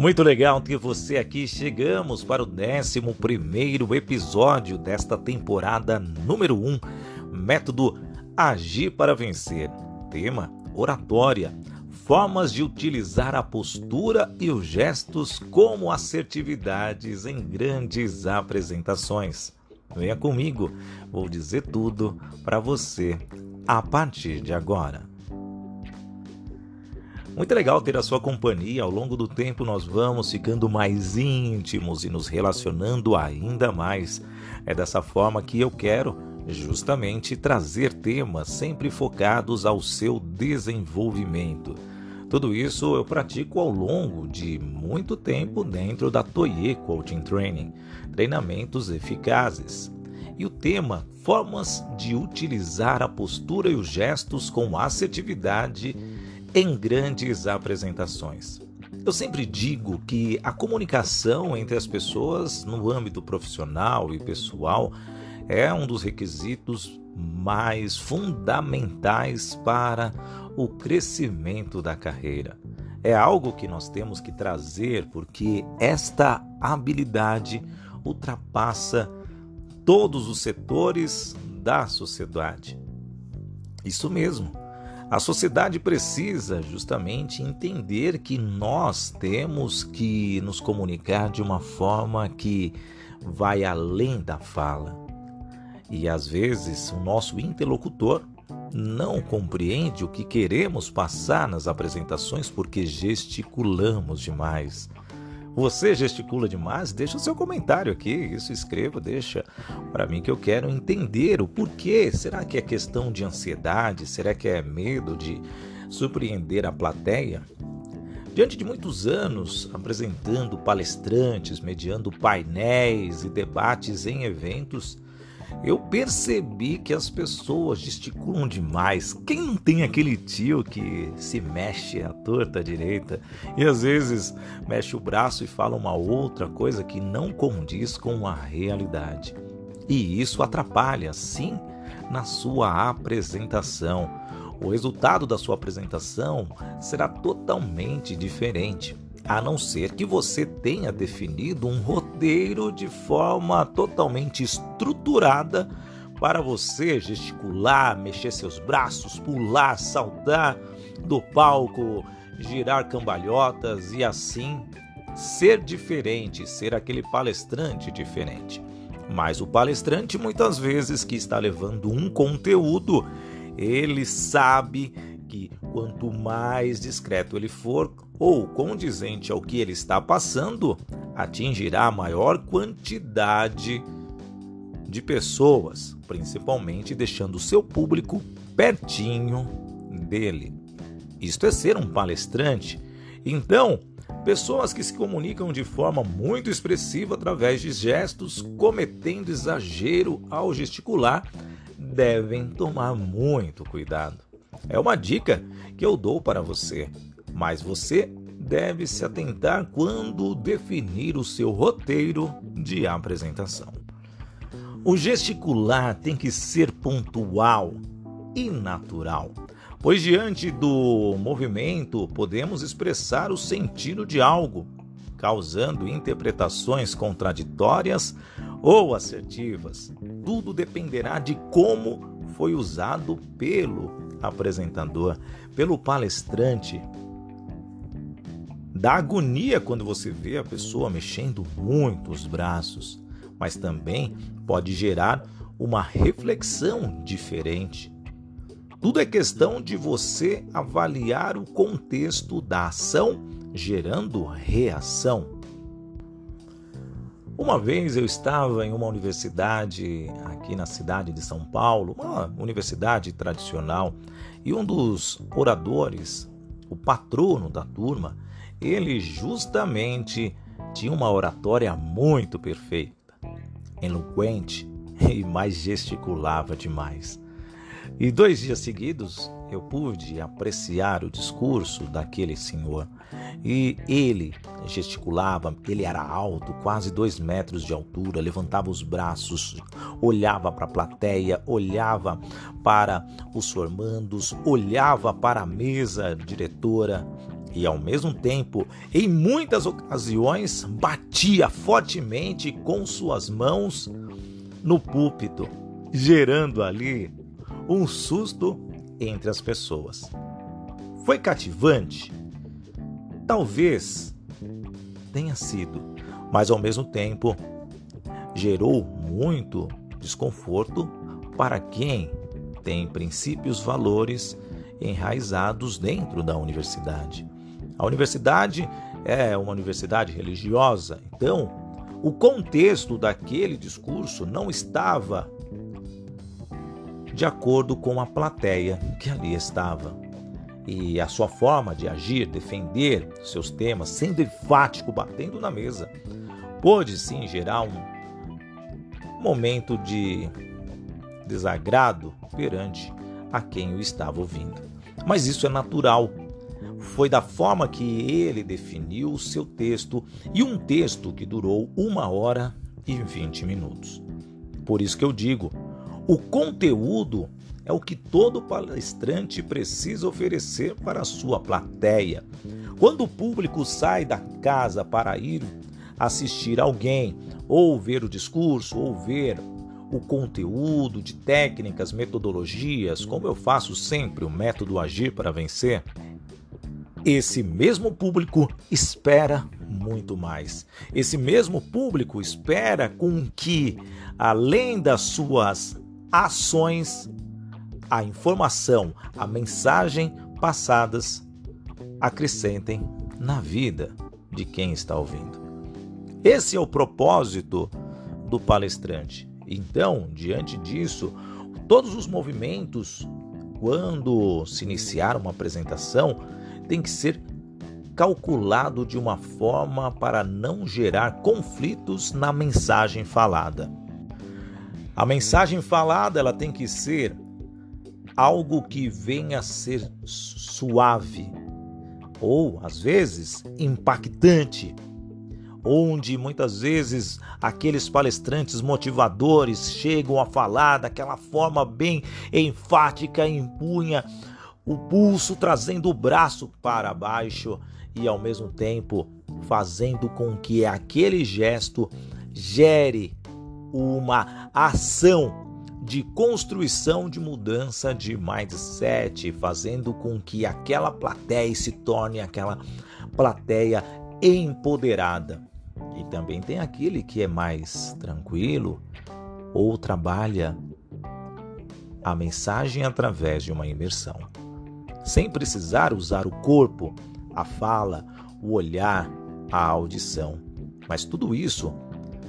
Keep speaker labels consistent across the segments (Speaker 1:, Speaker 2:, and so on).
Speaker 1: Muito legal ter você aqui. Chegamos para o 11 episódio desta temporada número 1. Método Agir para Vencer. Tema: Oratória. Formas de utilizar a postura e os gestos como assertividades em grandes apresentações. Venha comigo, vou dizer tudo para você a partir de agora. Muito legal ter a sua companhia. Ao longo do tempo, nós vamos ficando mais íntimos e nos relacionando ainda mais. É dessa forma que eu quero justamente trazer temas sempre focados ao seu desenvolvimento. Tudo isso eu pratico ao longo de muito tempo dentro da Toye Coaching Training, treinamentos eficazes. E o tema Formas de utilizar a postura e os gestos com assertividade em grandes apresentações. Eu sempre digo que a comunicação entre as pessoas no âmbito profissional e pessoal é um dos requisitos mais fundamentais para o crescimento da carreira. É algo que nós temos que trazer porque esta habilidade ultrapassa todos os setores da sociedade. Isso mesmo. A sociedade precisa justamente entender que nós temos que nos comunicar de uma forma que vai além da fala. E às vezes o nosso interlocutor não compreende o que queremos passar nas apresentações porque gesticulamos demais. Você gesticula demais? Deixa o seu comentário aqui, isso escreva, deixa para mim que eu quero entender o porquê. Será que é questão de ansiedade? Será que é medo de surpreender a plateia? Diante de muitos anos apresentando palestrantes, mediando painéis e debates em eventos, eu percebi que as pessoas gesticulam demais. Quem não tem aquele tio que se mexe à torta à direita e às vezes mexe o braço e fala uma outra coisa que não condiz com a realidade? E isso atrapalha, sim, na sua apresentação. O resultado da sua apresentação será totalmente diferente a não ser que você tenha definido um roteiro de forma totalmente estruturada para você gesticular, mexer seus braços, pular, saltar do palco, girar cambalhotas e assim ser diferente, ser aquele palestrante diferente. Mas o palestrante, muitas vezes, que está levando um conteúdo, ele sabe que quanto mais discreto ele for, ou condizente ao que ele está passando, atingirá a maior quantidade de pessoas, principalmente deixando o seu público pertinho dele. Isto é ser um palestrante. Então, pessoas que se comunicam de forma muito expressiva através de gestos, cometendo exagero ao gesticular, devem tomar muito cuidado. É uma dica que eu dou para você mas você deve se atentar quando definir o seu roteiro de apresentação. O gesticular tem que ser pontual e natural, pois diante do movimento podemos expressar o sentido de algo, causando interpretações contraditórias ou assertivas. Tudo dependerá de como foi usado pelo apresentador, pelo palestrante Dá agonia quando você vê a pessoa mexendo muito os braços, mas também pode gerar uma reflexão diferente. Tudo é questão de você avaliar o contexto da ação, gerando reação. Uma vez eu estava em uma universidade aqui na cidade de São Paulo, uma universidade tradicional, e um dos oradores, o patrono da turma, ele justamente tinha uma oratória muito perfeita, eloquente e mais gesticulava demais. E dois dias seguidos eu pude apreciar o discurso daquele senhor. E ele gesticulava, ele era alto, quase dois metros de altura, levantava os braços, olhava para a plateia, olhava para os formandos, olhava para a mesa diretora e, ao mesmo tempo, em muitas ocasiões, batia fortemente com suas mãos no púlpito, gerando ali um susto entre as pessoas. Foi cativante? Talvez tenha sido, mas ao mesmo tempo gerou muito desconforto para quem tem princípios, valores enraizados dentro da universidade. A universidade é uma universidade religiosa, então o contexto daquele discurso não estava de acordo com a plateia que ali estava. E a sua forma de agir, defender seus temas, sendo enfático, batendo na mesa, pôde sim gerar um momento de desagrado perante a quem o estava ouvindo. Mas isso é natural foi da forma que ele definiu o seu texto e um texto que durou uma hora e vinte minutos. Por isso que eu digo, o conteúdo é o que todo palestrante precisa oferecer para a sua plateia. Quando o público sai da casa para ir assistir alguém, ou ver o discurso, ou ver o conteúdo de técnicas, metodologias, como eu faço sempre o método Agir para Vencer, esse mesmo público espera muito mais. Esse mesmo público espera com que, além das suas ações, a informação, a mensagem passadas acrescentem na vida de quem está ouvindo. Esse é o propósito do palestrante. Então, diante disso, todos os movimentos, quando se iniciar uma apresentação, tem que ser calculado de uma forma para não gerar conflitos na mensagem falada. A mensagem falada ela tem que ser algo que venha a ser suave ou às vezes impactante, onde muitas vezes aqueles palestrantes motivadores chegam a falar daquela forma bem enfática, empunha o pulso trazendo o braço para baixo e ao mesmo tempo fazendo com que aquele gesto gere uma ação de construção de mudança de mindset, fazendo com que aquela plateia se torne aquela plateia empoderada. E também tem aquele que é mais tranquilo ou trabalha a mensagem através de uma imersão sem precisar usar o corpo, a fala, o olhar, a audição. Mas tudo isso,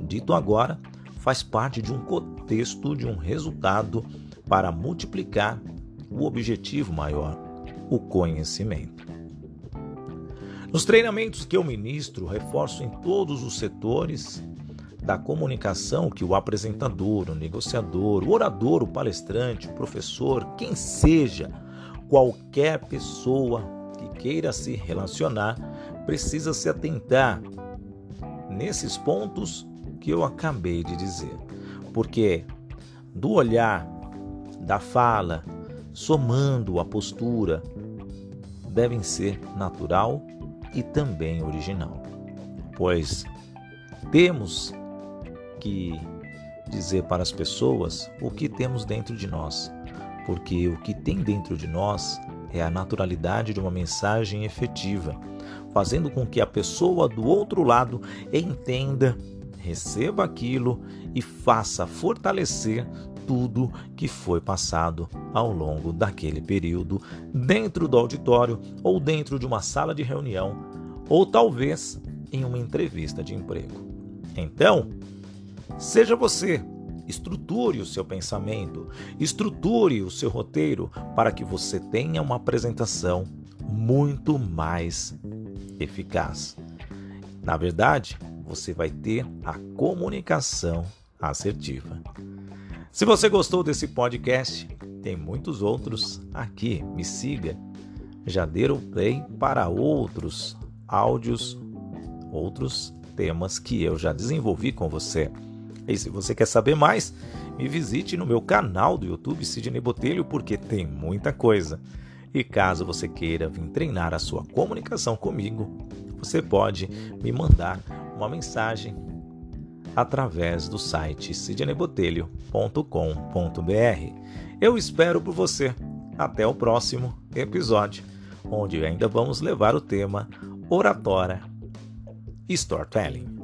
Speaker 1: dito agora, faz parte de um contexto, de um resultado para multiplicar o objetivo maior, o conhecimento. Nos treinamentos que eu ministro, reforço em todos os setores da comunicação que o apresentador, o negociador, o orador, o palestrante, o professor, quem seja, qualquer pessoa que queira se relacionar precisa se atentar nesses pontos que eu acabei de dizer. Porque do olhar, da fala, somando a postura, devem ser natural e também original. Pois temos que dizer para as pessoas o que temos dentro de nós porque o que tem dentro de nós é a naturalidade de uma mensagem efetiva, fazendo com que a pessoa do outro lado entenda, receba aquilo e faça fortalecer tudo que foi passado ao longo daquele período dentro do auditório ou dentro de uma sala de reunião ou talvez em uma entrevista de emprego. Então, seja você Estruture o seu pensamento, estruture o seu roteiro para que você tenha uma apresentação muito mais eficaz. Na verdade, você vai ter a comunicação assertiva. Se você gostou desse podcast, tem muitos outros aqui. Me siga. Já deram play para outros áudios, outros temas que eu já desenvolvi com você. E se você quer saber mais, me visite no meu canal do YouTube Sidney Botelho, porque tem muita coisa. E caso você queira vir treinar a sua comunicação comigo, você pode me mandar uma mensagem através do site sidneybotelho.com.br. Eu espero por você. Até o próximo episódio, onde ainda vamos levar o tema oratória e storytelling.